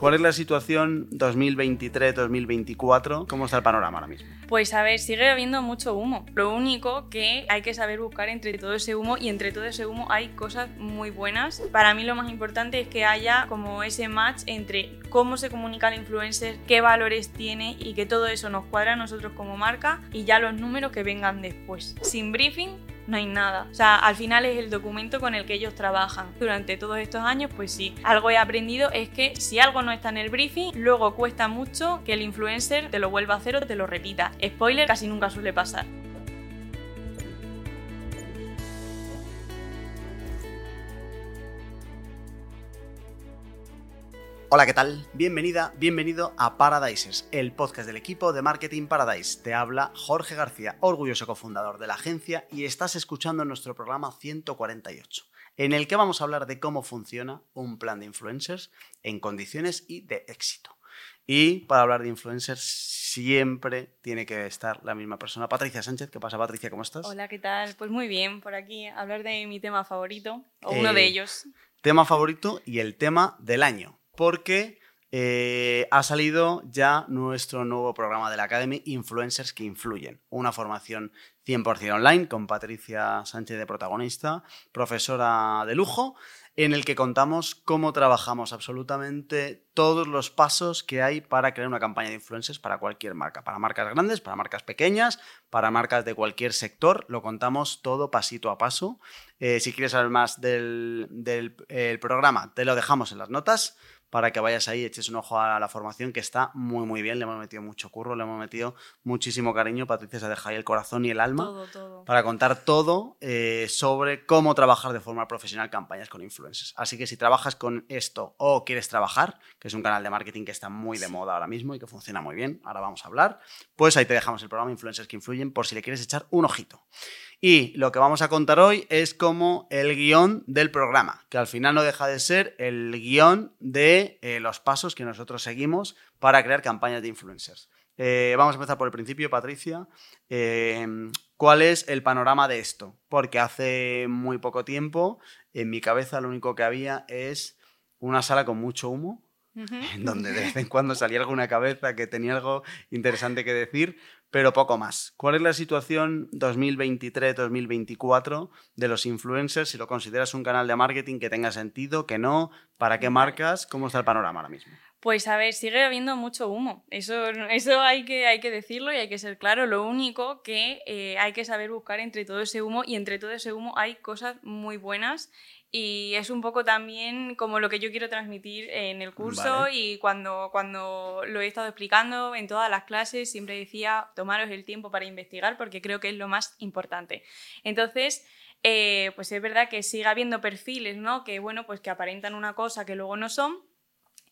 ¿Cuál es la situación 2023-2024? ¿Cómo está el panorama ahora mismo? Pues a ver, sigue habiendo mucho humo. Lo único que hay que saber buscar entre todo ese humo y entre todo ese humo hay cosas muy buenas. Para mí lo más importante es que haya como ese match entre cómo se comunica el influencer, qué valores tiene y que todo eso nos cuadra a nosotros como marca y ya los números que vengan después. Sin briefing no hay nada. O sea, al final es el documento con el que ellos trabajan. Durante todos estos años, pues sí, algo he aprendido es que si algo no está en el briefing, luego cuesta mucho que el influencer te lo vuelva a hacer o te lo repita. Spoiler, casi nunca suele pasar. Hola, ¿qué tal? Bienvenida, bienvenido a Paradises, el podcast del equipo de Marketing Paradise. Te habla Jorge García, orgulloso cofundador de la agencia, y estás escuchando nuestro programa 148, en el que vamos a hablar de cómo funciona un plan de influencers en condiciones y de éxito. Y para hablar de influencers siempre tiene que estar la misma persona. Patricia Sánchez, ¿qué pasa Patricia? ¿Cómo estás? Hola, ¿qué tal? Pues muy bien, por aquí hablar de mi tema favorito, o uno de Eh, ellos. Tema favorito y el tema del año, porque eh, ha salido ya nuestro nuevo programa de la Academy, Influencers que Influyen, una formación 100% online con Patricia Sánchez de protagonista, profesora de lujo, en el que contamos cómo trabajamos absolutamente todos los pasos que hay para crear una campaña de influencers para cualquier marca, para marcas grandes, para marcas pequeñas, para marcas de cualquier sector, lo contamos todo pasito a paso. Eh, si quieres saber más del, del el programa, te lo dejamos en las notas para que vayas ahí, eches un ojo a la formación que está muy muy bien, le hemos metido mucho curro, le hemos metido muchísimo cariño, Patricia se ha dejado ahí el corazón y el alma Todo, todo. para contar todo eh, sobre cómo trabajar de forma profesional campañas con influencers. Así que si trabajas con esto o quieres trabajar, que es un canal de marketing que está muy de moda ahora mismo y que funciona muy bien, ahora vamos a hablar, pues ahí te dejamos el programa Influencers que Influyen por si le quieres echar un ojito. Y lo que vamos a contar hoy es como el guion del programa, que al final no deja de ser el guion de eh, los pasos que nosotros seguimos para crear campañas de influencers. Eh, vamos a empezar por el principio, Patricia. Eh, ¿Cuál es el panorama de esto? Porque hace muy poco tiempo en mi cabeza lo único que había es una sala con mucho humo, en donde de vez en cuando salía alguna cabeza que tenía algo interesante que decir, pero poco más. ¿Cuál es la situación 2023-2024 de los influencers? Si lo consideras un canal de marketing que tenga sentido, que no, ¿para qué marcas? ¿Cómo está el panorama ahora mismo? Pues a ver, sigue habiendo mucho humo. Eso, eso hay, que, hay que decirlo y hay que ser claro. Lo único que eh, hay que saber buscar entre todo ese humo y entre todo ese humo hay cosas muy buenas y es un poco también como lo que yo quiero transmitir en el curso Vale. y cuando, cuando lo he estado explicando en todas las clases siempre decía tomaros el tiempo para investigar porque creo que es lo más importante. Entonces, eh, pues es verdad que sigue habiendo perfiles, ¿no? Que bueno, pues que aparentan una cosa que luego no son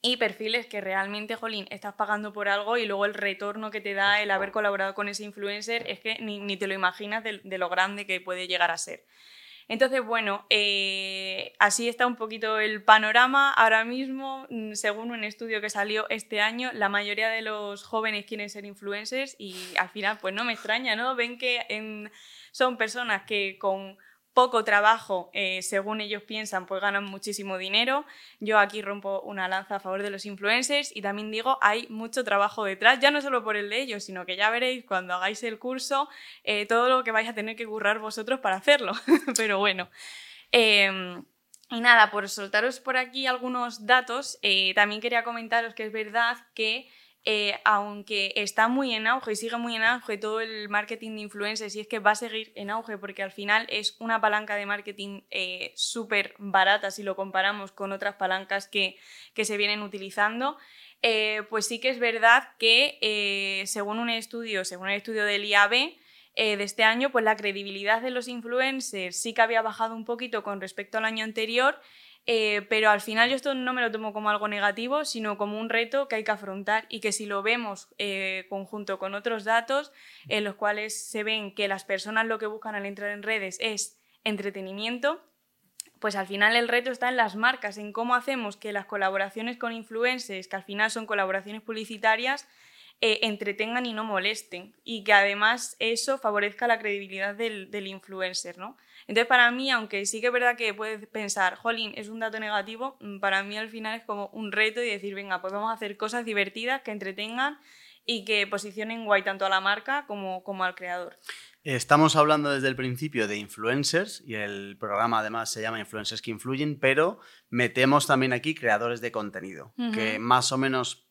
y perfiles que realmente, jolín, estás pagando por algo y luego el retorno que te da el haber colaborado con ese influencer es que ni, ni te lo imaginas de, de lo grande que puede llegar a ser. Entonces, bueno, eh, así está un poquito el panorama. Ahora mismo, mm, según un estudio que salió este año, la mayoría de los jóvenes quieren ser influencers y al final, pues no me extraña, ¿no? Ven que son personas que con poco trabajo, eh, según ellos piensan, pues ganan muchísimo dinero. Yo aquí rompo una lanza a favor de los influencers y también digo, hay mucho trabajo detrás, ya no solo por el de ellos, sino que ya veréis cuando hagáis el curso eh, todo lo que vais a tener que currar vosotros para hacerlo. Pero bueno. Eh, y nada, por soltaros por aquí algunos datos, eh, también quería comentaros que es verdad que eh, aunque está muy en auge y sigue muy en auge todo el marketing de influencers, y es que va a seguir en auge porque al final es una palanca de marketing eh, súper barata si lo comparamos con otras palancas que, que se vienen utilizando, eh, pues sí que es verdad que según un estudio, según el estudio del IAB, de este año, pues la credibilidad de los influencers sí que había bajado un poquito con respecto al año anterior, eh, pero al final yo esto no me lo tomo como algo negativo, sino como un reto que hay que afrontar y que si lo vemos eh, conjunto con otros datos en los cuales se ven que las personas lo que buscan al entrar en redes es entretenimiento, pues al final el reto está en las marcas, en cómo hacemos que las colaboraciones con influencers, que al final son colaboraciones publicitarias, eh, entretengan y no molesten. Y que además eso favorezca la credibilidad del, del influencer, ¿no? Entonces, para mí, aunque sí que es verdad que puedes pensar, jolín, es un dato negativo, mm, para mí al final es como un reto y decir, venga, pues vamos a hacer cosas divertidas que entretengan y que posicionen guay tanto a la marca como, como al creador. Estamos hablando desde el principio de influencers y el programa además se llama Influencers que influyen, pero metemos también aquí creadores de contenido, que más o menos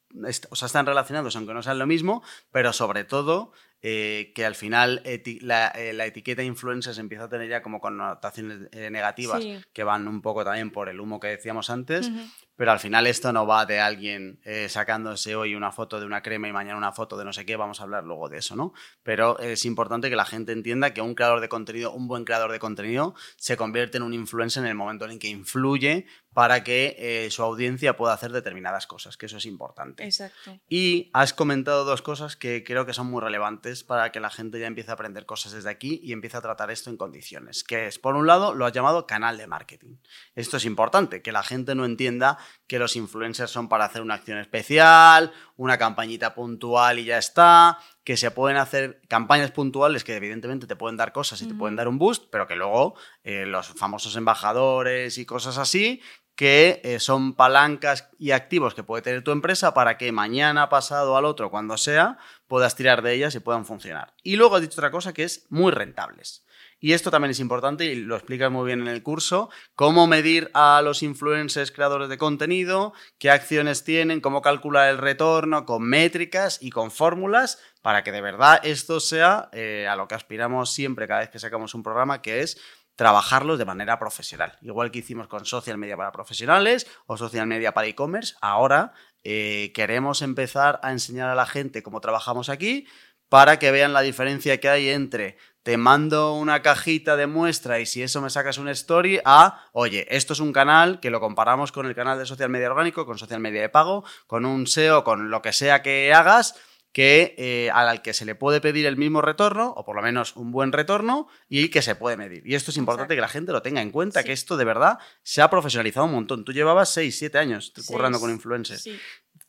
o sea, están relacionados, aunque no sean lo mismo, pero sobre todo eh, que al final eh, la, etiqueta influencers empieza a tener ya como connotaciones eh, negativas que van un poco también por el humo que decíamos antes, pero al final esto no va de alguien eh, sacándose hoy una foto de una crema y mañana una foto de no sé qué, vamos a hablar luego de eso, ¿no? Pero es importante que la gente entienda que un creador de contenido, un buen creador de contenido, se convierte en un influencer en el momento en que influye para que eh, su audiencia pueda hacer determinadas cosas, que eso es importante. Exacto. Y has comentado dos cosas que creo que son muy relevantes para que la gente ya empiece a aprender cosas desde aquí y empiece a tratar esto en condiciones, que es, por un lado, lo has llamado canal de marketing. Esto es importante, que la gente no entienda que los influencers son para hacer una acción especial, una campañita puntual y ya está, que se pueden hacer campañas puntuales que evidentemente te pueden dar cosas y te pueden dar un boost, pero que luego eh, los famosos embajadores y cosas así, que eh, son palancas y activos que puede tener tu empresa para que mañana, pasado, al otro, cuando sea, puedas tirar de ellas y puedan funcionar. Y luego he dicho otra cosa que es muy rentables. Y esto también es importante y lo explicas muy bien en el curso, cómo medir a los influencers creadores de contenido, qué acciones tienen, cómo calcular el retorno con métricas y con fórmulas para que de verdad esto sea eh, a lo que aspiramos siempre cada vez que sacamos un programa, que es trabajarlos de manera profesional. Igual que hicimos con social media para profesionales o social media para e-commerce, ahora eh, queremos empezar a enseñar a la gente cómo trabajamos aquí para que vean la diferencia que hay entre te mando una cajita de muestra y si eso me sacas una story, a, oye, esto es un canal que lo comparamos con el canal de social media orgánico, con social media de pago, con un SEO, con lo que sea que hagas, que eh, al que se le puede pedir el mismo retorno, o por lo menos un buen retorno, y que se puede medir. Y esto es importante que la gente lo tenga en cuenta, que esto de verdad se ha profesionalizado un montón. Tú llevabas 6, 7 años currando con influencers.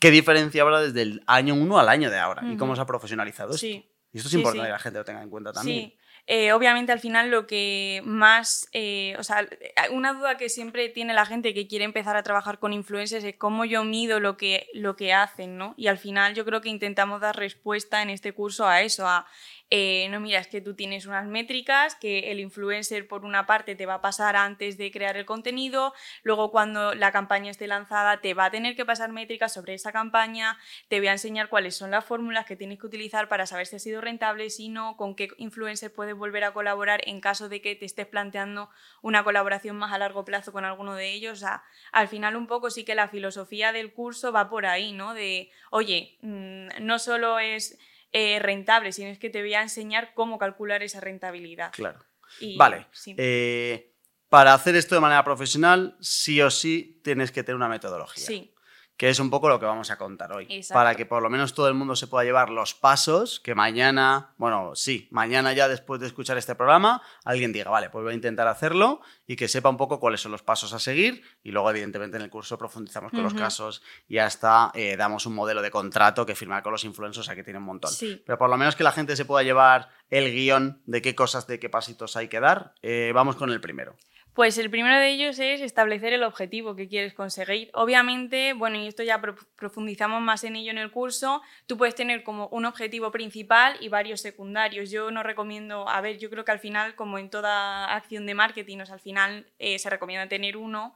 ¿Qué diferencia habrá desde el año 1 al año de ahora? ¿Y cómo se ha profesionalizado esto? Y esto es importante que la gente lo tenga en cuenta también. Eh, obviamente al final lo que más, eh, o sea, una duda que siempre tiene la gente que quiere empezar a trabajar con influencers es cómo yo mido lo que, lo que hacen, ¿no? Y al final yo creo que intentamos dar respuesta en este curso a eso, a eh, no, mira, es que tú tienes unas métricas que el influencer por una parte te va a pasar antes de crear el contenido, luego cuando la campaña esté lanzada te va a tener que pasar métricas sobre esa campaña, te voy a enseñar cuáles son las fórmulas que tienes que utilizar para saber si ha sido rentable, si no, con qué influencer puedes volver a colaborar en caso de que te estés planteando una colaboración más a largo plazo con alguno de ellos. O sea, al final un poco sí que la filosofía del curso va por ahí, ¿no? De, oye, mm, no solo es eh, rentable, sino es que te voy a enseñar cómo calcular esa rentabilidad. Claro. vale. Eh, para hacer esto de manera profesional, sí o sí tienes que tener una metodología. Sí que es un poco lo que vamos a contar hoy. Para que por lo menos todo el mundo se pueda llevar los pasos que mañana, bueno, sí, mañana ya después de escuchar este programa, alguien diga, vale, pues voy a intentar hacerlo y que sepa un poco cuáles son los pasos a seguir y luego evidentemente en el curso profundizamos con los casos y hasta eh, damos un modelo de contrato que firmar con los influencers, que tiene un montón. Pero por lo menos que la gente se pueda llevar el guion de qué cosas, de qué pasitos hay que dar. Eh, vamos con el primero. Pues el primero de ellos es establecer el objetivo que quieres conseguir. Obviamente, bueno, y esto ya profundizamos más en ello en el curso, tú puedes tener como un objetivo principal y varios secundarios. Yo no recomiendo, a ver, yo creo que al final, como en toda acción de marketing, al final eh, se recomienda tener uno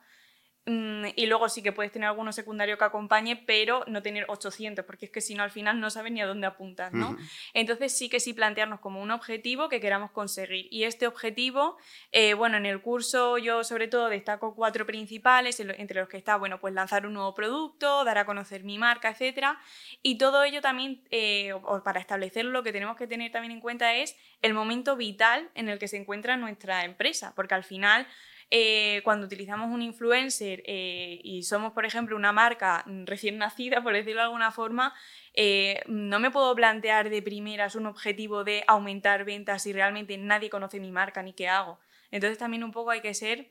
y luego sí que puedes tener alguno secundario que acompañe, pero no tener 800, porque es que si no al final no sabes ni a dónde apuntas, ¿no? Entonces sí que sí plantearnos como un objetivo que queramos conseguir. Y este objetivo, eh, bueno, en el curso yo sobre todo destaco cuatro principales, entre los que está, bueno, pues lanzar un nuevo producto, dar a conocer mi marca, etc. Y todo ello también, eh, para establecerlo, lo que tenemos que tener también en cuenta es el momento vital en el que se encuentra nuestra empresa, porque al final eh, cuando utilizamos un influencer eh, y somos, por ejemplo, una marca recién nacida, por decirlo de alguna forma, eh, no me puedo plantear de primeras un objetivo de aumentar ventas si realmente nadie conoce mi marca ni qué hago. Entonces también un poco hay que ser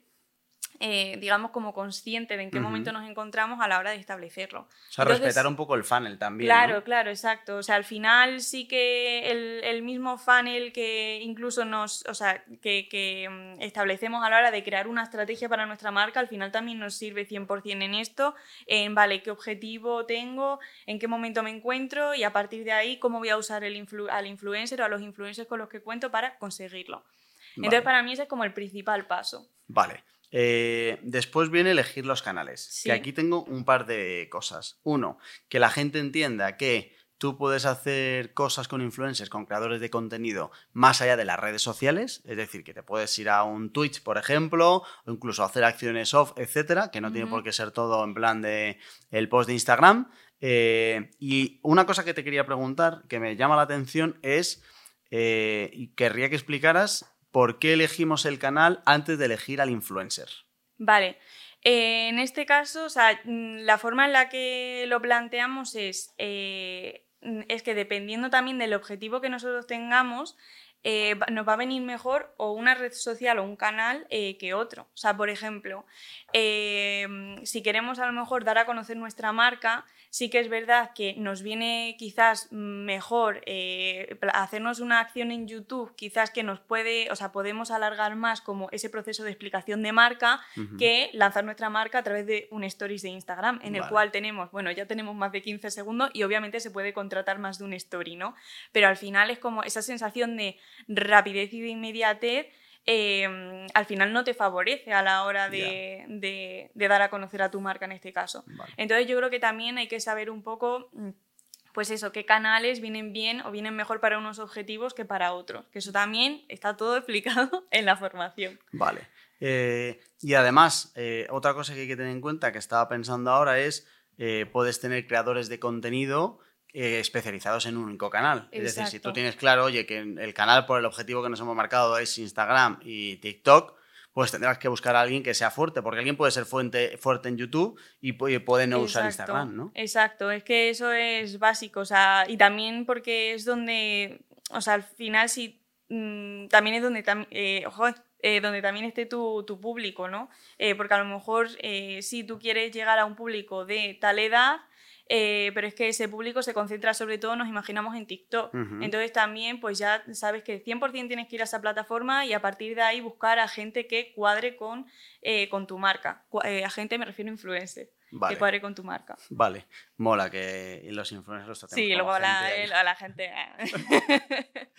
eh, digamos, como consciente de en qué momento nos encontramos a la hora de establecerlo. O sea, respetar un poco el funnel también. Claro, claro, exacto. O sea, al final sí que el, mismo funnel que incluso nos, o sea, que, mm, establecemos a la hora de crear una estrategia para nuestra marca, al final también nos sirve 100% en esto, en, vale, qué objetivo tengo, en qué momento me encuentro y a partir de ahí cómo voy a usar el al influencer o a los influencers con los que cuento para conseguirlo. Entonces, para mí ese es como el principal paso. Vale. Eh, después viene elegir los canales. Que aquí tengo un par de cosas. Uno, que la gente entienda que tú puedes hacer cosas con influencers, con creadores de contenido, más allá de las redes sociales. Es decir, que te puedes ir a un Twitch, por ejemplo, o incluso hacer acciones off, etcétera, que no tiene por qué ser todo en plan de el post de Instagram. Eh, y una cosa que te quería preguntar, que me llama la atención, es. Eh, y querría que explicaras ¿por qué elegimos el canal antes de elegir al influencer? Vale. Eh, en este caso, mm, la forma en la que lo planteamos es, eh, es que dependiendo también del objetivo que nosotros tengamos, eh, nos va a venir mejor o una red social o un canal que otro. O sea, por ejemplo, si queremos a lo mejor dar a conocer nuestra marca, Sí que es verdad que nos viene quizás mejor eh, hacernos una acción en YouTube, quizás que nos puede, o sea, podemos alargar más como ese proceso de explicación de marca que lanzar nuestra marca a través de un stories de Instagram, en el cual tenemos, bueno, ya tenemos más de 15 segundos y obviamente se puede contratar más de un story, ¿no? Pero al final es como esa sensación de rapidez y de inmediatez Em, al final no te favorece a la hora de, dar a conocer a tu marca en este caso. Entonces yo creo que también hay que saber un poco mm, pues eso, qué canales vienen bien o vienen mejor para unos objetivos que para otros. Que eso también está todo explicado en la formación. Vale. Eh, y además, eh, otra cosa que hay que tener en cuenta que estaba pensando ahora es, eh, puedes tener creadores de contenido eh, especializados en un único canal. Es decir, si tú tienes claro, oye, que el canal por el objetivo que nos hemos marcado es Instagram y TikTok, pues tendrás que buscar a alguien que sea fuerte, porque alguien puede ser fuerte, fuerte en YouTube y puede no usar Instagram, ¿no? Exacto, es que eso es básico, o sea, y también porque es donde, o sea, al final sí, mm, también es donde, eh, eh, donde también esté tu, tu público, ¿no? porque a lo mejor si tú quieres llegar a un público de tal edad, eh, pero es que ese público se concentra sobre todo, nos imaginamos, en TikTok. Entonces también, pues ya sabes que 100% tienes que ir a esa plataforma y a partir de ahí buscar a gente que cuadre con, eh, con tu marca. Eh, a gente me refiero a influencer. Que cuadre con tu marca. Vale, mola que los influencers los Sí, luego a la, gente.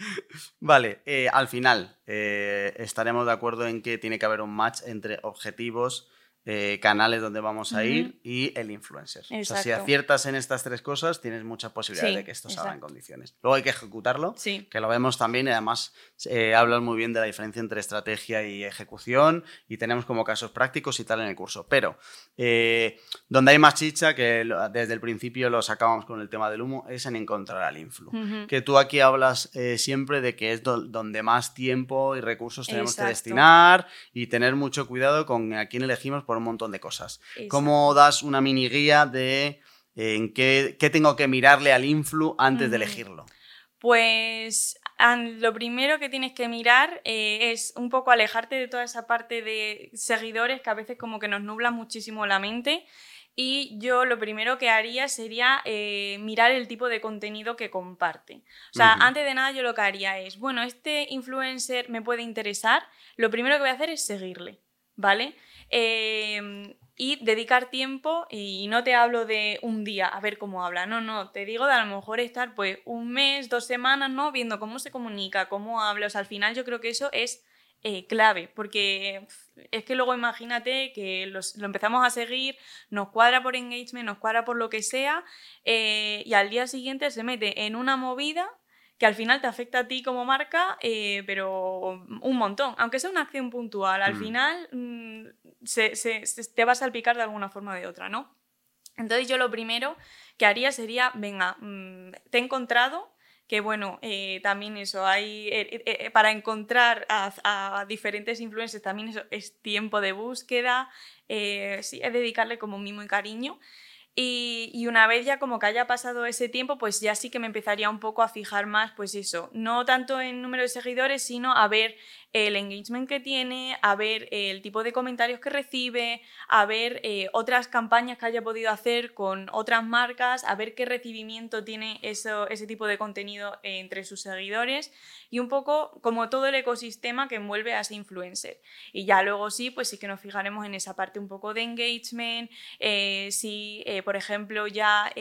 vale, al final estaremos de acuerdo en que tiene que haber un match entre objetivos, eh, canales donde vamos a ir y el influencer. O sea, si aciertas en estas tres cosas, tienes mucha posibilidad de que esto salga en condiciones. Luego hay que ejecutarlo, que lo vemos también y además eh, hablas muy bien de la diferencia entre estrategia y ejecución y tenemos como casos prácticos y tal en el curso. Pero eh, donde hay más chicha, que desde el principio lo sacábamos con el tema del humo, es en encontrar al influ. Que tú aquí hablas eh, siempre de que es donde más tiempo y recursos tenemos que destinar y tener mucho cuidado con a quién elegimos un montón de cosas. ¿Cómo das una mini guía de en qué, tengo que mirarle al influ antes de elegirlo? Pues lo primero que tienes que mirar eh, es un poco alejarte de toda esa parte de seguidores que a veces como que nos nubla muchísimo la mente. Y yo lo primero que haría sería eh, mirar el tipo de contenido que comparte. O sea, antes de nada yo lo que haría es, bueno, este influencer me puede interesar, lo primero que voy a hacer es seguirle, ¿vale? Em, y dedicar tiempo, y no te hablo de un día a ver cómo habla, no, no, te digo de a lo mejor estar pues un mes, dos semanas, ¿no? Viendo cómo se comunica, cómo habla, o sea, al final yo creo que eso es eh, clave, porque es que luego imagínate que lo empezamos a seguir, nos cuadra por engagement, nos cuadra por lo que sea, eh, y al día siguiente se mete en una movida que al final te afecta a ti como marca, eh, pero un montón. Aunque sea una acción puntual, al mm. final mm, se, te va a salpicar de alguna forma o de otra, ¿no? Entonces yo lo primero que haría sería, venga, mm, te he encontrado, que bueno, eh, también eso, hay, eh, para encontrar a, diferentes influencers también eso es tiempo de búsqueda, sí, es dedicarle como mimo y cariño. Y, una vez ya como que haya pasado ese tiempo, pues ya sí que me empezaría un poco a fijar más, pues eso, no tanto en número de seguidores, sino a ver el engagement que tiene, a ver el tipo de comentarios que recibe, a ver eh, otras campañas que haya podido hacer con otras marcas, a ver qué recibimiento tiene eso, ese tipo de contenido entre sus seguidores y un poco como todo el ecosistema que envuelve a ese influencer. Y ya luego sí, pues sí que nos fijaremos en esa parte un poco de engagement, eh, si eh, por ejemplo ya...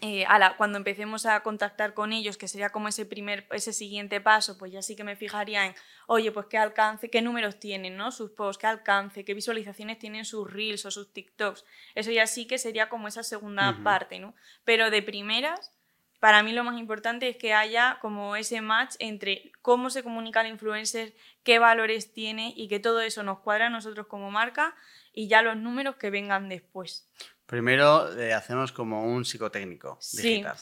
Eh, cuando empecemos a contactar con ellos, que sería como ese primer, ese siguiente paso, pues ya sí que me fijaría en, oye, pues qué alcance, qué números tienen, ¿no? Sus posts, qué alcance, qué visualizaciones tienen sus reels o sus TikToks. Eso ya sí que sería como esa segunda parte, ¿no? Pero de primeras, para mí lo más importante es que haya como ese match entre cómo se comunica el influencer, qué valores tiene y que todo eso nos cuadra a nosotros como marca y ya los números que vengan después. Primero eh, hacemos como un psicotécnico digital.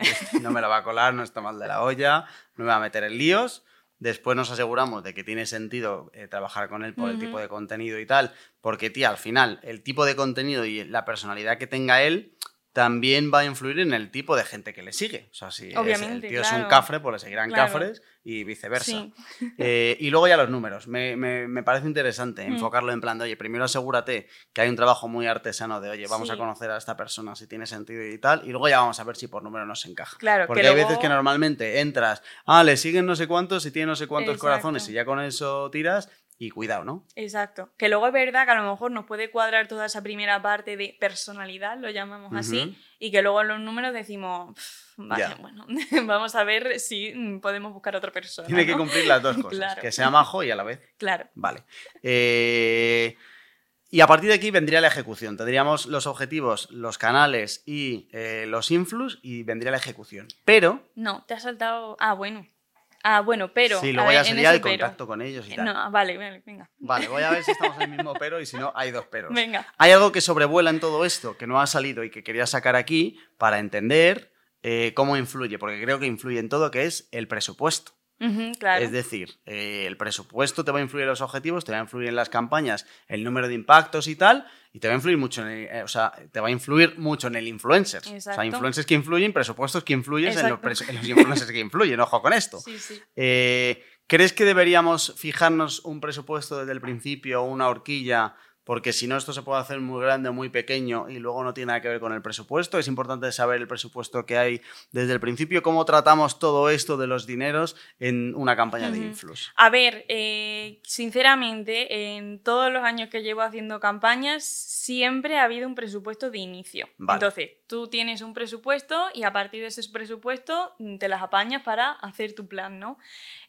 no me la va a colar, no está mal de la olla, no me va a meter en líos. Después nos aseguramos de que tiene sentido eh, trabajar con él por el tipo de contenido y tal, porque, tía, al final, el tipo de contenido y la personalidad que tenga él también va a influir en el tipo de gente que le sigue. O sea, si el tío es un cafre, pues le seguirán cafres y viceversa. Eh, y luego ya los números. Me, parece interesante mm. enfocarlo en plan de, oye, primero asegúrate que hay un trabajo muy artesano de, oye, vamos a conocer a esta persona si tiene sentido y tal, y luego ya vamos a ver si por número nos encaja. Claro, Porque hay veces que normalmente entras, ah, le siguen no sé cuántos y tiene no sé cuántos corazones y ya con eso tiras y cuidado, ¿no? Exacto. Que luego es verdad que a lo mejor nos puede cuadrar toda esa primera parte de personalidad, lo llamamos así, y que luego en los números decimos, vale, bueno, vamos a ver si podemos buscar otra persona. Tiene que cumplir las dos cosas, que sea majo y a la vez. Claro. Vale. Eh, y a partir de aquí vendría la ejecución. Tendríamos los objetivos, los canales y eh, los influx y vendría la ejecución. Pero... No, te has saltado... Ah, bueno. Ah, bueno, pero. Sí, luego ya sería el contacto con ellos y tal. No, vale, vale, venga. Vale, voy a ver si estamos en el mismo pero y si no, hay dos peros. Venga. Hay algo que sobrevuela en todo esto que no ha salido y que quería sacar aquí para entender eh, cómo influye, porque creo que influye en todo, que es el presupuesto. Es decir, eh, el presupuesto te va a influir en los objetivos, te va a influir en las campañas, el número de impactos y tal, y te va a influir mucho en el, eh, o sea, te va a influir mucho en el influencer. O sea, influencers que influyen, presupuestos que influyen en los, influencers que influyen, ojo con esto. Eh, ¿Crees que deberíamos fijarnos un presupuesto desde el principio, una horquilla porque si no esto se puede hacer muy grande o muy pequeño y luego no tiene nada que ver con el presupuesto. Es importante saber el presupuesto que hay desde el principio, cómo tratamos todo esto de los dineros en una campaña de influx. A ver, eh, sinceramente, en todos los años que llevo haciendo campañas, siempre ha habido un presupuesto de inicio. Entonces, tú tienes un presupuesto y a partir de ese presupuesto mm, te las apañas para hacer tu plan, ¿no?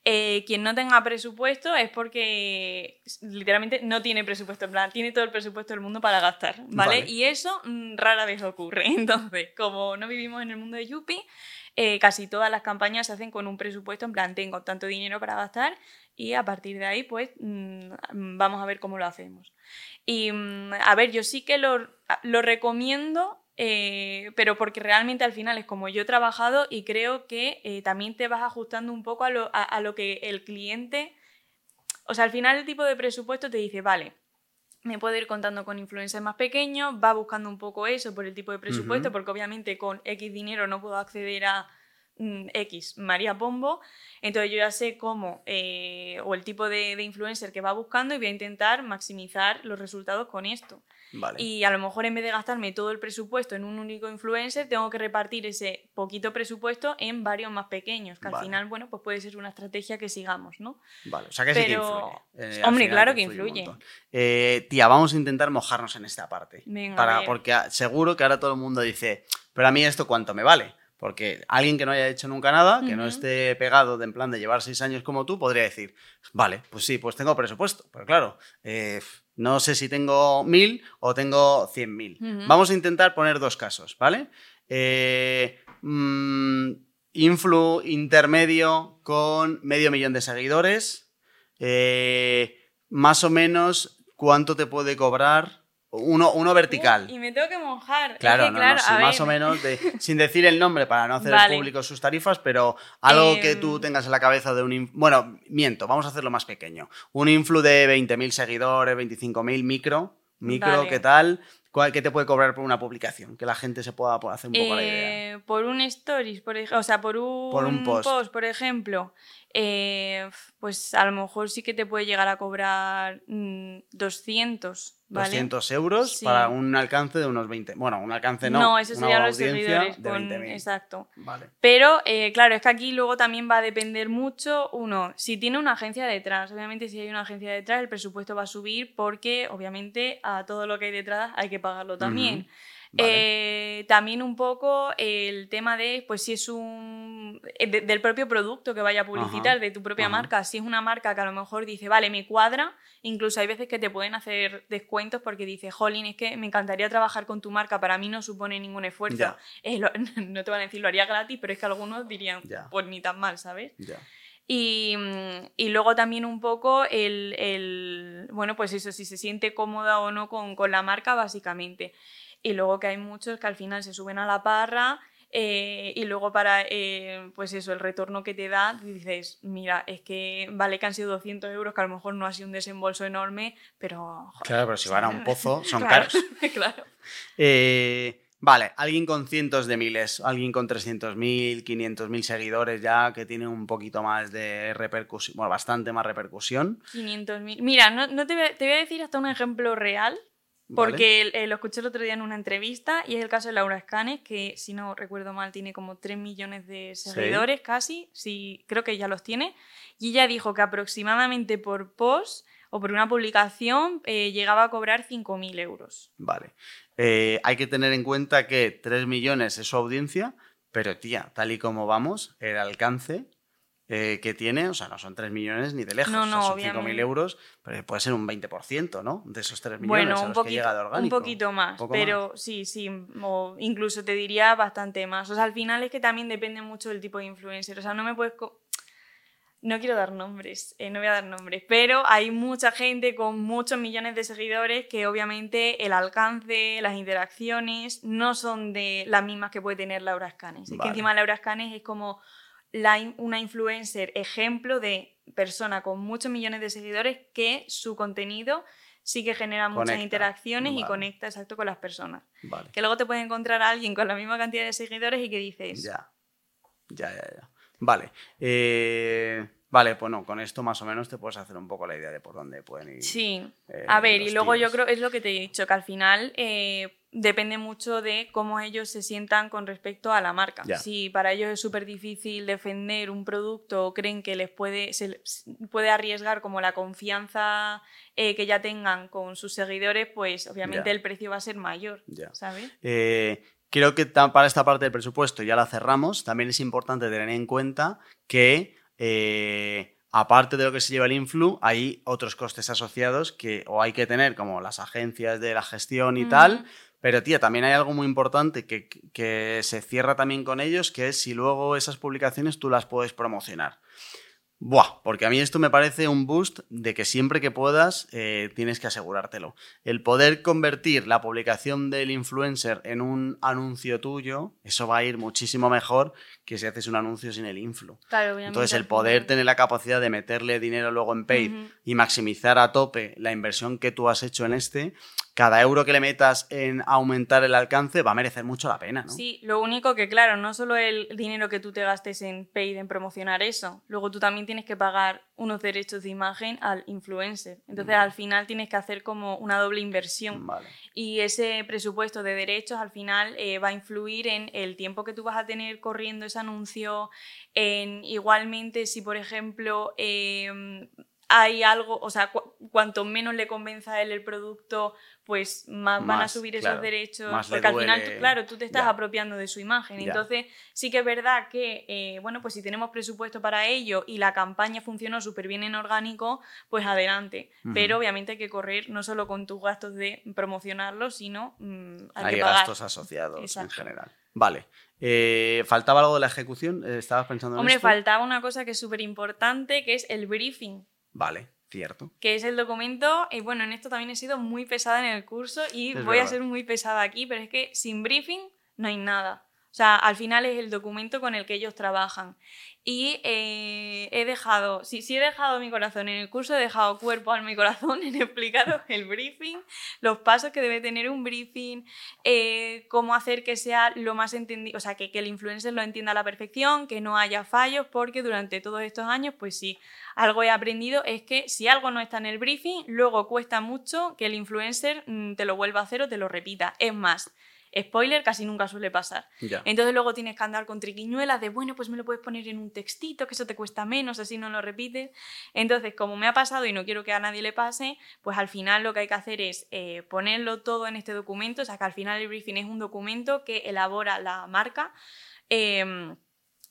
Eh, quien no tenga presupuesto es porque literalmente no tiene presupuesto en plan, tiene todo el presupuesto del mundo para gastar, ¿vale? Y eso mm, rara vez ocurre. Entonces, como no vivimos en el mundo de Yuppie, eh, casi todas las campañas se hacen con un presupuesto en plan, tengo tanto dinero para gastar y a partir de ahí, pues mm, vamos a ver cómo lo hacemos. Y mm, a ver, yo sí que lo, lo recomiendo eh, pero porque realmente al final es como yo he trabajado y creo que eh, también te vas ajustando un poco a lo, a, lo, que el cliente, o sea, al final el tipo de presupuesto te dice, vale, me puedo ir contando con influencers más pequeños, va buscando un poco eso por el tipo de presupuesto, porque obviamente con X dinero no puedo acceder a mm, X, María Pombo, entonces yo ya sé cómo, eh, o el tipo de, de influencer que va buscando y voy a intentar maximizar los resultados con esto. Y a lo mejor en vez de gastarme todo el presupuesto en un único influencer, tengo que repartir ese poquito presupuesto en varios más pequeños, que al final, bueno, pues puede ser una estrategia que sigamos, ¿no? Vale, o sea que sí que influye. Eh, hombre, claro que influye. Eh, tía, vamos a intentar mojarnos en esta parte. para, porque seguro que ahora todo el mundo dice, pero a mí esto cuánto me vale. Porque alguien que no haya hecho nunca nada, que no esté pegado de en plan de llevar seis años como tú, podría decir, vale, pues sí, pues tengo presupuesto. Pero claro, eh, no sé si tengo mil o tengo cien mil. Vamos a intentar poner dos casos, ¿vale? Eh, mm, influ intermedio con medio millón de seguidores. Eh, más o menos, ¿cuánto te puede cobrar uno, uno vertical. y me tengo que mojar. Claro, más o menos, sin decir el nombre para no hacer público sus tarifas, pero algo que tú em. tengas en la cabeza de un... Bueno, miento, vamos a hacerlo más pequeño. Un influ de 20.000 seguidores, 25.000 micro, micro, ¿qué tal? ¿Cuál, ¿Qué te puede cobrar por una publicación? Que la gente se pueda hacer un poco la idea. Eh, por un stories, por ejemplo, o sea, por un, post. por ejemplo, eh, pues a lo mejor sí que te puede llegar a cobrar 200. Mm, ¿vale? 200 euros para un alcance de unos 20. Bueno, un alcance no. No, eso sería los servidores. exacto. Vale. Pero eh, claro, es que aquí luego también va a depender mucho, uno, si tiene una agencia detrás. Obviamente, si hay una agencia detrás, el presupuesto va a subir porque, obviamente, a todo lo que hay detrás hay que pagarlo también. Eh, también un poco el tema de, pues si es un... Eh, del propio producto que vaya a publicitar, de tu propia marca. Si es una marca que a lo mejor dice, vale, me cuadra, incluso hay veces que te pueden hacer descuentos porque dice, jolín, es que me encantaría trabajar con tu marca, para mí no supone ningún esfuerzo. no te van a decir, lo haría gratis, pero es que algunos dirían, pues ni tan mal, ¿sabes? Y, y, luego también un poco el, el, bueno, pues eso, si se siente cómoda o no con, con la marca, básicamente. Y luego que hay muchos que al final se suben a la parra eh, y luego para, eh, pues eso, el retorno que te da, dices, mira, es que vale que han sido 200 euros, que a lo mejor no ha sido un desembolso enorme, pero... claro, pero si van a un pozo, son caros. claro. Eh, vale, alguien con cientos de miles, alguien con 300.000, 500.000 seguidores ya, que tiene un poquito más de repercusión, bueno, bastante más repercusión. 500.000. Mira, no, no te, te voy a decir hasta un ejemplo real porque eh, lo escuché el otro día en una entrevista y es el caso de Laura Scanes, que si no recuerdo mal tiene como 3 millones de seguidores casi, sí, creo que ya los tiene. Y ella dijo que aproximadamente por post o por una publicación eh, llegaba a cobrar 5.000 euros. Vale. Eh, hay que tener en cuenta que 3 millones es su audiencia, pero tía, tal y como vamos, el alcance eh, que tiene, o sea, no son 3 millones ni de lejos, son 5.000 euros, pero puede ser un 20%, ¿no? De esos 3 millones bueno, un poquito, Un poquito más, pero sí, sí, o incluso te diría bastante más. O sea, al final es que también depende mucho del tipo de influencer, o sea, no me puedes... No quiero dar nombres, eh, no voy a dar nombres, pero hay mucha gente con muchos millones de seguidores que obviamente el alcance, las interacciones no son de las mismas que puede tener Laura Scanes. Es que encima Laura Scanes es como una influencer ejemplo de persona con muchos millones de seguidores que su contenido sí que genera muchas interacciones y conecta exacto con las personas. Que luego te puede encontrar a alguien con la misma cantidad de seguidores y que dices... Ya, ya, ya, ya. Vale. Eh, vale, pues no, con esto más o menos te puedes hacer un poco la idea de por dónde pueden ir. Sí. Eh, a ver, y luego yo creo, es lo que te he dicho, que al final... Eh, depende mucho de cómo ellos se sientan con respecto a la marca. Si para ellos es súper difícil defender un producto o creen que les puede, se puede arriesgar como la confianza eh, que ya tengan con sus seguidores, pues obviamente el precio va a ser mayor, ¿sabes? Eh, creo que para esta parte del presupuesto ya la cerramos. También es importante tener en cuenta que eh, aparte de lo que se lleva el influ, hay otros costes asociados que o hay que tener, como las agencias de la gestión y tal, pero, tía, también hay algo muy importante que, que, se cierra también con ellos, que es si luego esas publicaciones tú las puedes promocionar. Buah, porque a mí esto me parece un boost de que siempre que puedas eh, tienes que asegurártelo. El poder convertir la publicación del influencer en un anuncio tuyo, eso va a ir muchísimo mejor que si haces un anuncio sin el influ. Claro, Entonces, el poder tener la capacidad de meterle dinero luego en paid y maximizar a tope la inversión que tú has hecho en este, cada euro que le metas en aumentar el alcance va a merecer mucho la pena, ¿no? Sí, lo único que, claro, no solo el dinero que tú te gastes en paid, en promocionar eso, luego tú también tienes que pagar unos derechos de imagen al influencer. Entonces, al final tienes que hacer como una doble inversión. Y ese presupuesto de derechos al final eh, va a influir en el tiempo que tú vas a tener corriendo ese anuncio, en igualmente si, por ejemplo, em, hay algo, o sea, cuanto menos le convenza a él el producto, pues más, van a subir esos derechos, porque al final, claro, tú te estás apropiando de su imagen. Entonces, sí que es verdad que, eh, bueno, pues si tenemos presupuesto para ello y la campaña funcionó súper bien en orgánico, pues adelante. Pero obviamente hay que correr no solo con tus gastos de promocionarlo, sino mm, hay, gastos asociados en general. Vale. Eh, ¿Faltaba algo de la ejecución? ¿Estabas pensando en Hombre, faltaba una cosa que es súper importante, que es el briefing. Vale, cierto. Que es el documento, y bueno, en esto también he sido muy pesada en el curso y voy a ser muy pesada aquí, pero es que sin briefing no hay nada. O sea, al final es el documento con el que ellos trabajan. Y eh, he dejado, si, si he dejado mi corazón en el curso, he dejado cuerpo al mi corazón en explicaros el briefing, los pasos que debe tener un briefing, eh, cómo hacer que sea lo más entendido, o sea, que, que el influencer lo entienda a la perfección, que no haya fallos, porque durante todos estos años, pues sí, algo he aprendido es que si algo no está en el briefing, luego cuesta mucho que el influencer mm, te lo vuelva a hacer o te lo repita. Es más, Spoiler, casi nunca suele pasar. Entonces luego tienes que andar con triquiñuelas de, bueno, pues me lo puedes poner en un textito, que eso te cuesta menos, así no lo repites. Entonces, como me ha pasado y no quiero que a nadie le pase, pues al final lo que hay que hacer es eh, ponerlo todo en este documento, o sea que al final el briefing es un documento que elabora la marca. Em,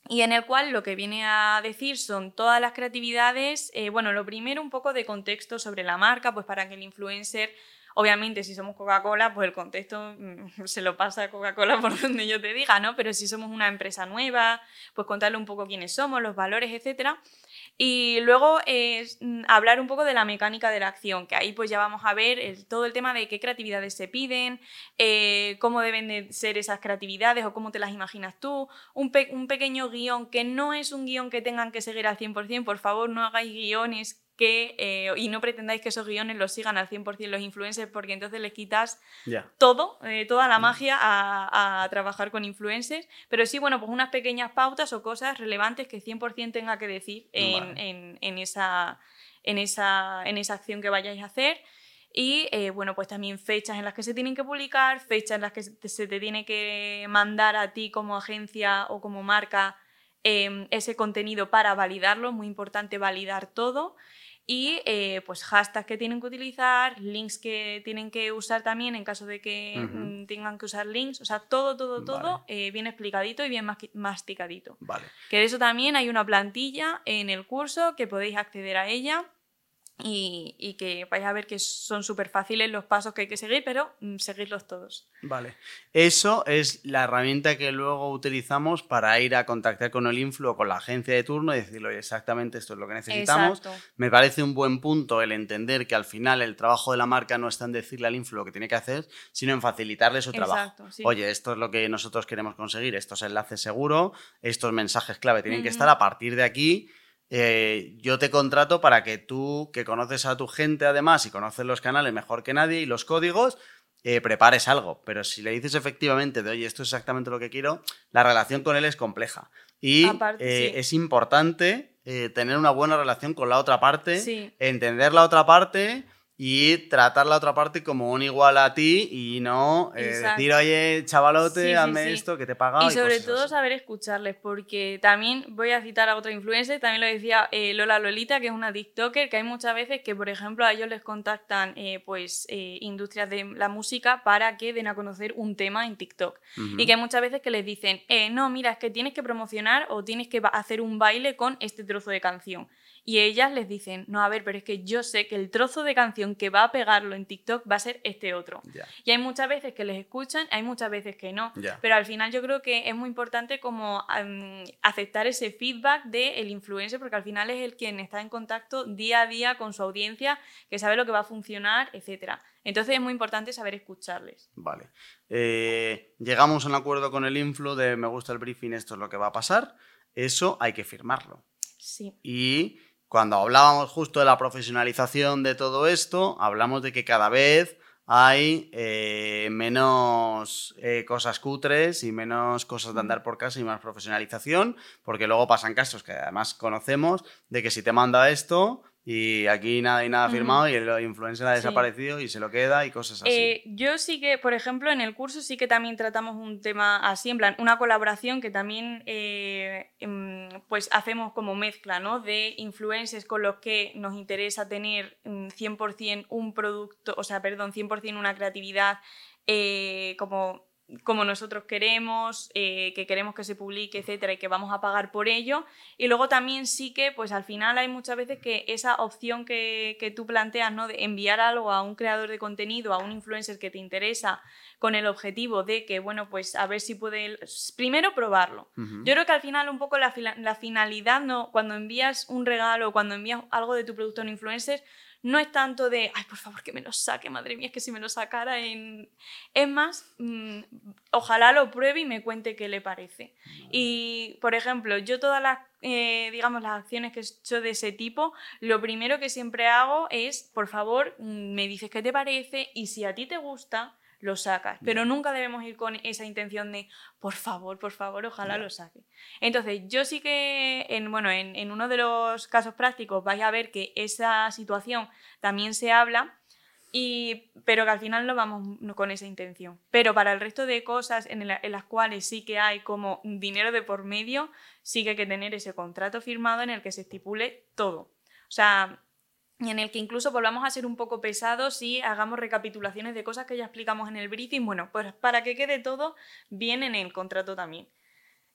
y en el cual lo que viene a decir son todas las creatividades, eh, bueno, lo primero un poco de contexto sobre la marca, pues para que el influencer Obviamente, si somos Coca-Cola, pues el contexto mm, se lo pasa a Coca-Cola por donde yo te diga, ¿no? Pero si somos una empresa nueva, pues contarle un poco quiénes somos, los valores, etc. Y luego es mm, hablar un poco de la mecánica de la acción, que ahí pues ya vamos a ver todo el tema de qué creatividades se piden, eh, cómo deben de ser esas creatividades o cómo te las imaginas tú, un, un pequeño guion que no es un guion que tengan que seguir al 100%, por favor no hagáis guiones que, eh, y no pretendáis que esos guiones los sigan al 100% los influencers porque entonces les quitas todo, eh, toda la magia a, trabajar con influencers, pero sí, bueno, pues unas pequeñas pautas o cosas relevantes que 100% tenga que decir en, esa, en, esa, en esa acción que vayáis a hacer. Y eh, bueno, pues también fechas en las que se tienen que publicar, fechas en las que se te tiene que mandar a ti como agencia o como marca em, ese contenido para validarlo, muy importante validar todo y eh, pues hashtags que tienen que utilizar, links que tienen que usar también en caso de que mm, tengan que usar links, o sea, todo, todo, todo eh, bien explicadito y bien masticadito. Vale. Que de eso también hay una plantilla en el curso que podéis acceder a ella y, que vais a ver que son súper fáciles los pasos que hay que seguir, pero mm, seguirlos todos. Vale. Eso es la herramienta que luego utilizamos para ir a contactar con el influ o con la agencia de turno y decirle, exactamente esto es lo que necesitamos. Me parece un buen punto el entender que al final el trabajo de la marca no está en decirle al influ lo que tiene que hacer, sino en facilitarle su trabajo. Oye, esto es lo que nosotros queremos conseguir, estos enlaces seguros, estos mensajes clave tienen que estar a partir de aquí eh, yo te contrato para que tú, que conoces a tu gente además y conoces los canales mejor que nadie y los códigos, eh, prepares algo. Pero si le dices efectivamente de, oye, esto es exactamente lo que quiero, la relación con él es compleja. Y eh, es importante tener una buena relación con la otra parte, entender la otra parte y tratar la otra parte como un igual a ti y no eh, decir, oye, chavalote, hazme esto, que te he pagado. Y sobre todo saber escucharles, porque también voy a citar a otra influencer, también lo decía eh, Lola Lolita, que es una TikToker, que hay muchas veces que, por ejemplo, a ellos les contactan eh, pues industrias de la música para que den a conocer un tema en TikTok. Y que hay muchas veces que les dicen, no, mira, es que tienes que promocionar o tienes que hacer un baile con este trozo de canción. Y ellas les dicen, no, a ver, pero es que yo sé que el trozo de canción que va a pegarlo en TikTok va a ser este otro. Y hay muchas veces que les escuchan, hay muchas veces que no. Pero al final yo creo que es muy importante como aceptar ese feedback del influencer, porque al final es el quien está en contacto día a día con su audiencia, que sabe lo que va a funcionar, etc. Entonces es muy importante saber escucharles. Vale. Eh, llegamos a un acuerdo con el influ de me gusta el briefing, esto es lo que va a pasar. Eso hay que firmarlo. Sí. Y cuando hablábamos justo de la profesionalización de todo esto, hablamos de que cada vez hay eh, menos eh, cosas cutres y menos cosas de andar por casa y más profesionalización, porque luego pasan casos que además conocemos de que si te manda esto, y aquí nada y nada firmado y el influencer ha desaparecido y se lo queda y cosas así. Eh, yo sí que, por ejemplo, en el curso sí que también tratamos un tema así, en plan, una colaboración que también eh, em, pues hacemos como mezcla, ¿no? De influencers con los que nos interesa tener 100% mm, un producto, o sea, perdón, 100% una creatividad eh, como como nosotros queremos, eh, que queremos que se publique, etcétera, y que vamos a pagar por ello. Y luego también sí que, pues al final hay muchas veces que esa opción que, que, tú planteas, ¿no? De enviar algo a un creador de contenido, a un influencer que te interesa, con el objetivo de que, bueno, pues a ver si puede, primero probarlo. Yo creo que al final un poco la, la finalidad, ¿no? Cuando envías un regalo, cuando envías algo de tu producto a un influencer, no es tanto de, ay, por favor, que me lo saque, madre mía, es que si me lo sacara en... Es más, mm, ojalá lo pruebe y me cuente qué le parece. Y, por ejemplo, yo todas las, eh, digamos, las acciones que he hecho de ese tipo, lo primero que siempre hago es, por favor, mm, me dices qué te parece y si a ti te gusta, lo sacas. Pero nunca debemos ir con esa intención de, por favor, por favor, ojalá lo saque. Entonces, yo sí que, en, bueno, en, uno de los casos prácticos vais a ver que esa situación también se habla, y, pero que al final no vamos con esa intención. Pero para el resto de cosas en, en, las cuales sí que hay como dinero de por medio, sí que hay que tener ese contrato firmado en el que se estipule todo. O sea, y en el que incluso volvamos a ser un poco pesados y hagamos recapitulaciones de cosas que ya explicamos en el briefing. Bueno, pues para que quede todo bien en el contrato también.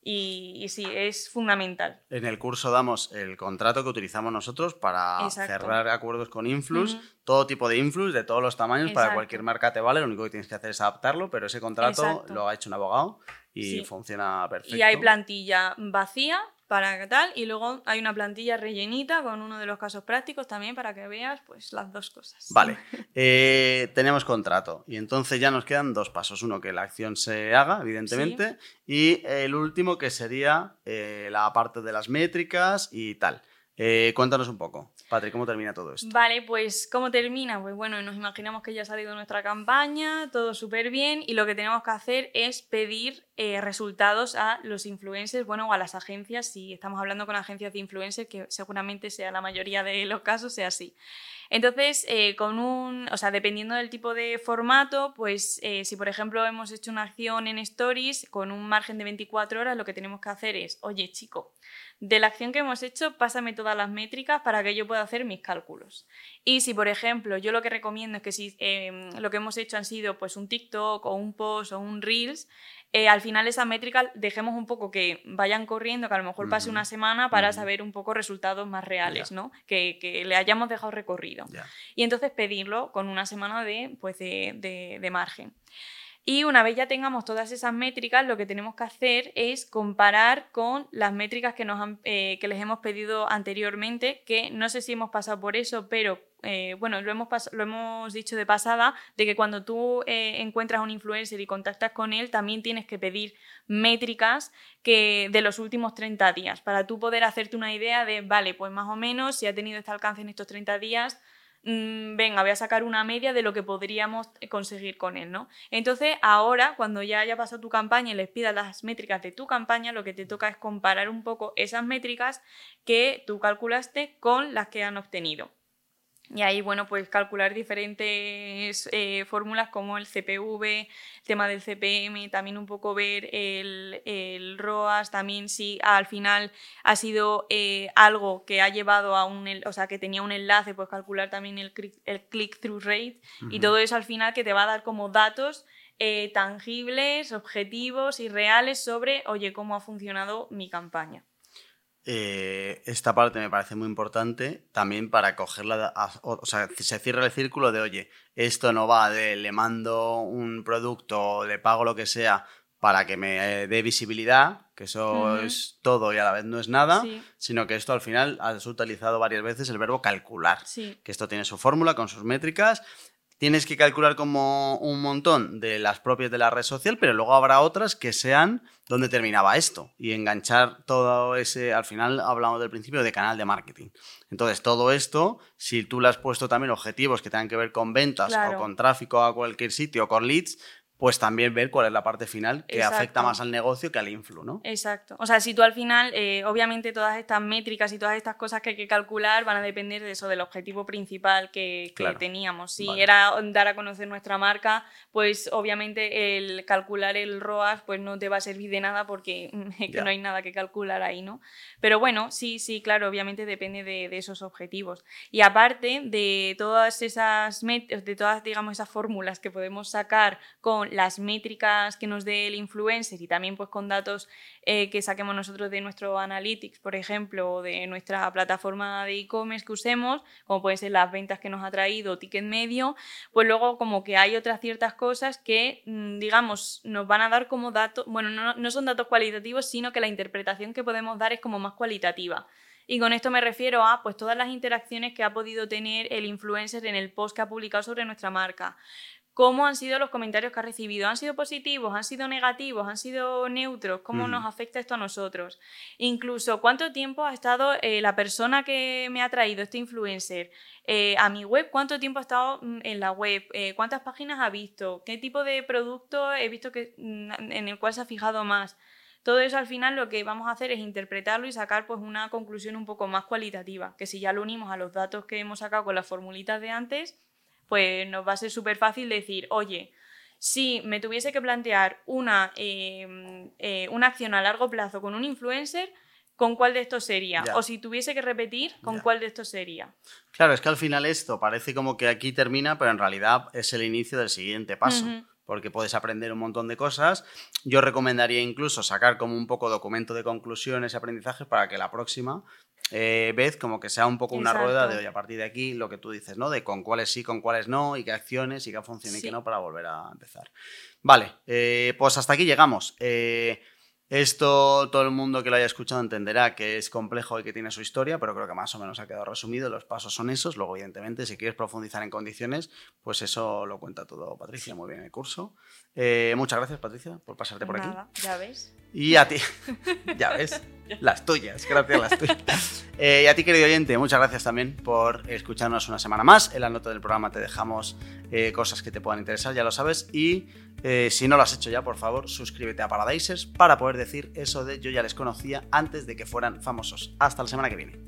Y, sí, es fundamental. En el curso damos el contrato que utilizamos nosotros para cerrar acuerdos con Influx, todo tipo de Influx, de todos los tamaños, para cualquier marca te vale, lo único que tienes que hacer es adaptarlo, pero ese contrato lo ha hecho un abogado y funciona perfecto. Y hay plantilla vacía para tal, y luego hay una plantilla rellenita con uno de los casos prácticos también para que veas pues las dos cosas. Vale, eh, tenemos contrato y entonces ya nos quedan dos pasos. Uno, que la acción se haga, evidentemente, y el último que sería eh, la parte de las métricas y tal. Eh, cuéntanos un poco, Patri, ¿cómo termina todo esto? Vale, pues ¿cómo termina? Pues bueno, nos imaginamos que ya ha salido nuestra campaña, todo súper bien, y lo que tenemos que hacer es pedir eh, resultados a los influencers, bueno, o a las agencias, si estamos hablando con agencias de influencers, que seguramente sea la mayoría de los casos, sea así. Entonces, eh, con un, o sea, dependiendo del tipo de formato, pues si por ejemplo hemos hecho una acción en Stories con un margen de 24 horas, lo que tenemos que hacer es, oye chico, de la acción que hemos hecho, pásame todas las métricas para que yo pueda hacer mis cálculos. Y si, por ejemplo, yo lo que recomiendo es que si em, lo que hemos hecho han sido pues un TikTok o un post o un Reels, eh, al final esas métricas dejemos un poco que vayan corriendo, que a lo mejor pase una semana para saber un poco resultados más reales, ¿no? Que, le hayamos dejado recorrido. Y entonces pedirlo con una semana de, pues de, de margen. Y una vez ya tengamos todas esas métricas, lo que tenemos que hacer es comparar con las métricas que, nos eh, que les hemos pedido anteriormente, que no sé si hemos pasado por eso, pero eh, bueno, lo hemos, lo hemos dicho de pasada, de que cuando tú eh, encuentras a un influencer y contactas con él, también tienes que pedir métricas que de los últimos 30 días, para tú poder hacerte una idea de, vale, pues más o menos, si ha tenido este alcance en estos 30 días, venga, voy a sacar una media de lo que podríamos conseguir con él, ¿no? Entonces, ahora, cuando ya haya pasado tu campaña y les pidas las métricas de tu campaña, lo que te toca es comparar un poco esas métricas que tú calculaste con las que han obtenido. Y ahí, bueno, pues calcular diferentes eh, fórmulas como el CPV, el tema del CPM, también un poco ver el, ROAS, también si al final ha sido eh, algo que ha llevado a un, o sea, que tenía un enlace, pues calcular también el, click-through rate y todo eso al final que te va a dar como datos eh, tangibles, objetivos y reales sobre, oye, cómo ha funcionado mi campaña. Eh, esta parte me parece muy importante también para cogerla, o sea, se cierra el círculo de, oye, esto no va de le mando un producto, le pago lo que sea para que me eh, dé visibilidad, que eso es todo y a la vez no es nada, sino que esto al final has utilizado varias veces el verbo calcular, que esto tiene su fórmula con sus métricas tienes que calcular como un montón de las propias de la red social, pero luego habrá otras que sean donde terminaba esto y enganchar todo ese, al final hablamos del principio de canal de marketing. Entonces, todo esto, si tú le has puesto también objetivos que tengan que ver con ventas o con tráfico a cualquier sitio con leads, pues también ver cuál es la parte final que afecta más al negocio que al influ, ¿no? Exacto. O sea, si tú al final, eh, obviamente todas estas métricas y todas estas cosas que hay que calcular van a depender de eso, del objetivo principal que, teníamos. Si era dar a conocer nuestra marca, pues obviamente el calcular el ROAS pues no te va a servir de nada porque no hay nada que calcular ahí, ¿no? Pero bueno, sí, sí, claro, obviamente depende de, de esos objetivos. Y aparte de todas esas, de todas, digamos, esas fórmulas que podemos sacar con las métricas que nos dé el influencer y también pues con datos eh, que saquemos nosotros de nuestro analytics, por ejemplo, o de nuestra plataforma de e-commerce que usemos, como pueden ser las ventas que nos ha traído, ticket medio, pues luego como que hay otras ciertas cosas que, mm, digamos, nos van a dar como datos, bueno, no, no son datos cualitativos, sino que la interpretación que podemos dar es como más cualitativa. Y con esto me refiero a pues, todas las interacciones que ha podido tener el influencer en el post que ha publicado sobre nuestra marca. ¿Cómo han sido los comentarios que ha recibido? ¿Han sido positivos? ¿Han sido negativos? ¿Han sido neutros? ¿Cómo nos afecta esto a nosotros? Incluso, ¿cuánto tiempo ha estado eh, la persona que me ha traído este influencer eh, a mi web? ¿Cuánto tiempo ha estado mm, en la web? Eh, ¿Cuántas páginas ha visto? ¿Qué tipo de producto he visto que, mm, en el cual se ha fijado más? Todo eso al final lo que vamos a hacer es interpretarlo y sacar pues una conclusión un poco más cualitativa, que si ya lo unimos a los datos que hemos sacado con las formulitas de antes, pues nos va a ser súper fácil decir, oye, si me tuviese que plantear una, em, eh, una acción a largo plazo con un influencer, ¿con cuál de estos sería? O si tuviese que repetir, ¿con cuál de estos sería? Claro, es que al final esto parece como que aquí termina, pero en realidad es el inicio del siguiente paso porque puedes aprender un montón de cosas. Yo recomendaría incluso sacar como un poco documento de conclusiones y aprendizajes para que la próxima eh, vez como que sea un poco una rueda de hoy a partir de aquí lo que tú dices, ¿no? De con cuáles sí, con cuáles no y qué acciones y qué funciona y qué no para volver a empezar. Vale, eh, pues hasta aquí llegamos. Eh, esto todo el mundo que lo haya escuchado entenderá que es complejo y que tiene su historia, pero creo que más o menos ha quedado resumido. Los pasos son esos. Luego, evidentemente, si quieres profundizar en condiciones, pues eso lo cuenta todo Patricia muy bien en el curso. Eh, muchas gracias, Patricia, por pasarte por Nada, aquí. Ya ves. Y a ti, ya ves, las tuyas, gracias a las tuyas. Eh, y a ti, querido oyente, muchas gracias también por escucharnos una semana más. En la nota del programa te dejamos eh, cosas que te puedan interesar, ya lo sabes. Y eh, si no lo has hecho ya, por favor, suscríbete a Paradisers para poder decir eso de yo ya les conocía antes de que fueran famosos. Hasta la semana que viene.